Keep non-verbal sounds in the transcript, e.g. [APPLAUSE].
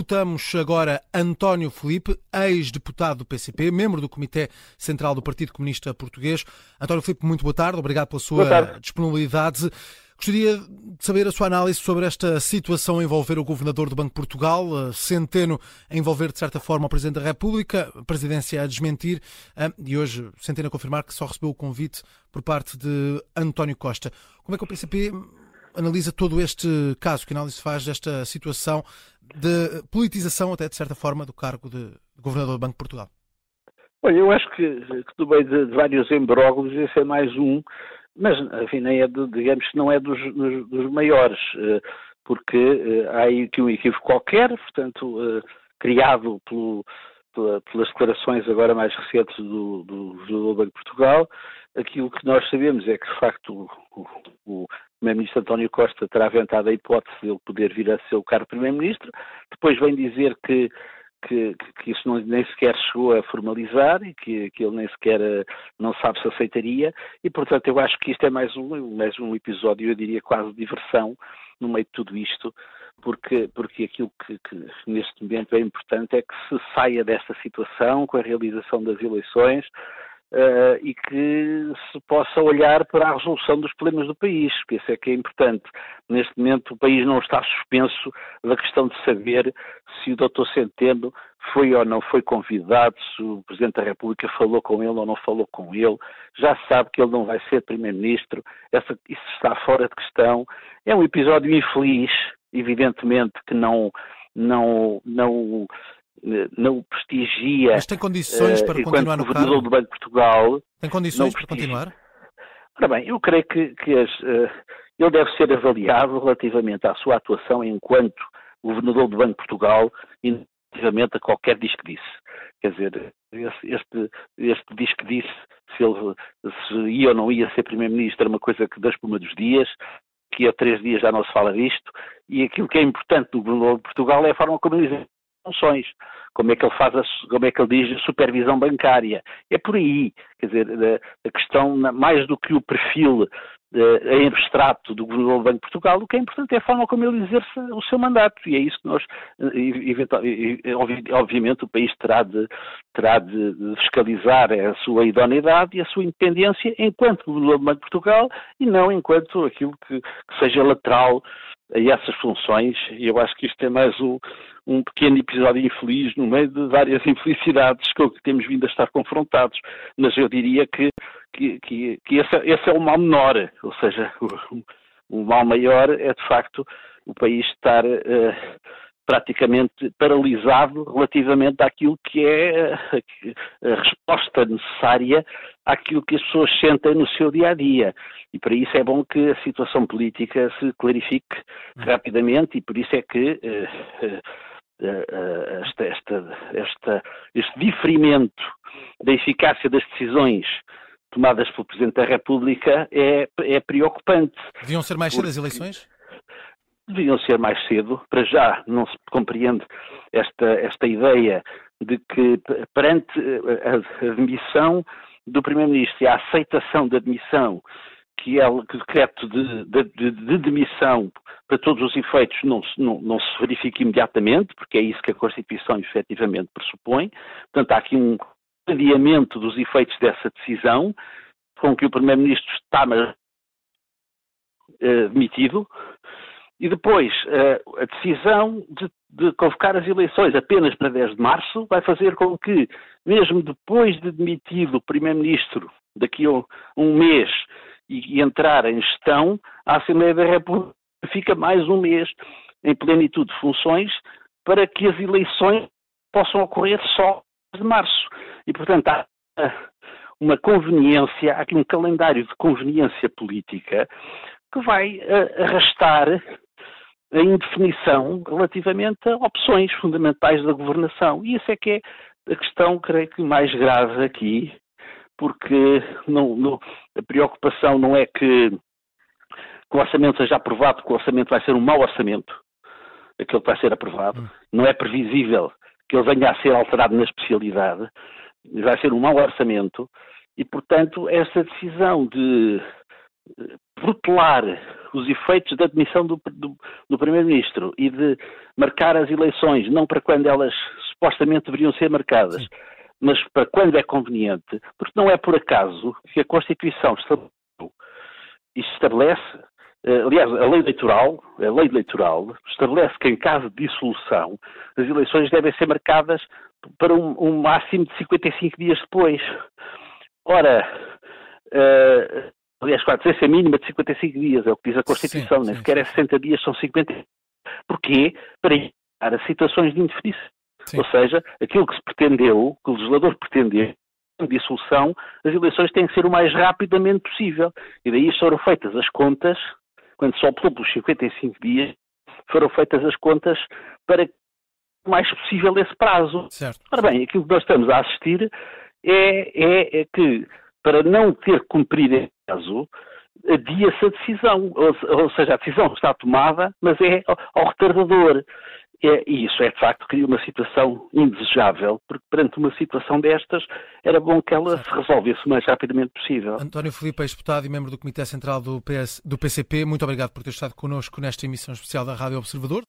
Escutamos agora António Felipe, ex-deputado do PCP, membro do Comitê Central do Partido Comunista Português. António Felipe, muito boa tarde, obrigado pela sua disponibilidade. Gostaria de saber a sua análise sobre esta situação a envolver o governador do Banco de Portugal, Centeno a envolver de certa forma o Presidente da República, a presidência a desmentir eh, e hoje Centeno a confirmar que só recebeu o convite por parte de António Costa. Como é que o PCP analisa todo este caso? Que análise faz desta situação de politização, até de certa forma, do cargo de governador do Banco de Portugal? Olha, eu acho que, que do meio de, de vários embróglios esse é mais um mas enfim, nem é de, digamos que não é dos, dos, dos maiores, eh, porque eh, há aí que um equívoco qualquer, portanto, eh, criado pelo, pela, pelas declarações agora mais recentes do, do, do Banco de Portugal, aquilo que nós sabemos é que, de facto, o, o Primeiro-Ministro António Costa terá aventado a hipótese de ele poder vir a ser o cargo Primeiro-Ministro, depois vem dizer que que, que, isso não, nem sequer chegou a formalizar e que, que ele nem sequer eh, não sabe se aceitaria. E portanto eu acho que isto é mais um, mais um episódio, eu diria quase de diversão no meio de tudo isto, porque, porque aquilo que, que neste momento é importante é que se saia desta situação com a realização das eleições Uh, e que se possa olhar para a resolução dos problemas do país, porque isso é que é importante. Neste momento o país não está suspenso da questão de saber se o Dr. Centeno foi ou não foi convidado, se o Presidente da República falou com ele ou não falou com ele, já sabe que ele não vai ser Primeiro-Ministro, isso está fora de questão. É um episódio infeliz, evidentemente que não, não, não não prestigia. Mas tem condições para uh, continuar no cargo? do Banco de Portugal. Tem condições para continuar? Ora bem, eu creio que, que as, uh, ele deve ser avaliado relativamente à sua atuação enquanto governador do Banco de Portugal e relativamente a qualquer que disse. Quer dizer, este, este que disse se ele se ia ou não ia ser Primeiro-Ministro era uma coisa que das por dos dias, que há três dias já não se fala disto, e aquilo que é importante no governador de Portugal é a forma como ele funções, como é que ele faz, a, como é que ele diz supervisão bancária. É por aí, quer dizer, a questão, mais do que o perfil uh, em abstrato do Governador do Banco de Portugal, o que é importante é a forma como ele exerce o seu mandato, e é isso que nós, eh, obviamente, o país terá de, terá de fiscalizar a sua idoneidade e a sua independência enquanto Governador do Banco de Portugal e não enquanto aquilo que, que seja lateral a essas funções, e eu acho que isto é mais um, um pequeno episódio infeliz no meio de várias [LAUGHS] infelicidades com que temos vindo a estar confrontados. Mas eu diria que, que, que, que esse, é, esse, é o mal menor, ou seja, [LAUGHS] o, o, mal maior é de facto o país estar uh, praticamente paralisado relativamente àquilo que é a, a resposta necessária àquilo que as pessoas sentem no seu dia a dia. E para isso é bom que a situação política se clarifique hum. rapidamente e por isso é que uh, uh, esta, esta, esta, este diferimento da eficácia das decisões tomadas pelo Presidente da República é, é preocupante. Deviam ser mais cedo as eleições? Deviam ser mais cedo. Para já não se compreende esta, esta ideia de que perante a admissão do Primeiro-Ministro e a aceitação da admissão que é o decreto de, de, de, demissão para todos os efeitos não, não, não, se verifica imediatamente, porque é isso que a Constituição efetivamente pressupõe. Portanto, há aqui um adiamento dos efeitos dessa decisão, com que o Primeiro-Ministro está uh, demitido, e depois uh, a decisão de, de, convocar as eleições apenas para 10 de março vai fazer com que, mesmo depois de demitido o Primeiro-Ministro, daqui a um mês, e, entrar em gestão, a Assembleia da República fica mais um mês em plenitude de funções para que as eleições possam ocorrer só de março. E, portanto, há uma conveniência, há aqui um calendário de conveniência política que vai uh, arrastar a indefinição relativamente a opções fundamentais da governação. E isso é que é a questão, creio que, mais grave aqui, porque não, não, a preocupação não é que, que, o orçamento seja aprovado, que o orçamento vai ser um mau orçamento, aquele que vai ser aprovado. Hum. Não é previsível que ele venha a ser alterado na especialidade, vai ser um mau orçamento, e, portanto, essa decisão de protelar os efeitos da admissão do, do, do Primeiro-Ministro e de marcar as eleições, não para quando elas supostamente deveriam ser marcadas, Sim. mas para quando é conveniente, porque não é por acaso que a Constituição estabelece, eh, aliás, a lei eleitoral, a lei eleitoral estabelece que em caso de dissolução as eleições devem ser marcadas para um, um máximo de 55 dias depois. Ora, uh, aliás, com a distância mínima de 55 dias, é o que diz a Constituição, sim, nem sequer é 60 dias, são 50. Porquê? Para evitar as situações de indefinição. Ou seja, aquilo que se pretendeu, que o legislador pretendeu, dissolução, as eleições têm que ser o mais rapidamente possível. E daí foram feitas as contas, quando se optou pelos 55 dias, foram feitas as contas para o mais possível esse prazo. Certo. Ora bem, aquilo que nós estamos a assistir é, é, é que, para não ter cumprido prazo, adia-se a decisão, ou, ou, seja, a decisão está tomada, mas é ao, ao retardador. É, e isso é, de facto, cria uma situação indesejável, porque perante uma situação destas era bom que ela se resolvesse o mais rapidamente possível. António Filipe, ex-deputado e membro do Comitê Central do, PS, do PCP, muito obrigado por ter estado connosco nesta emissão especial da Rádio Observador.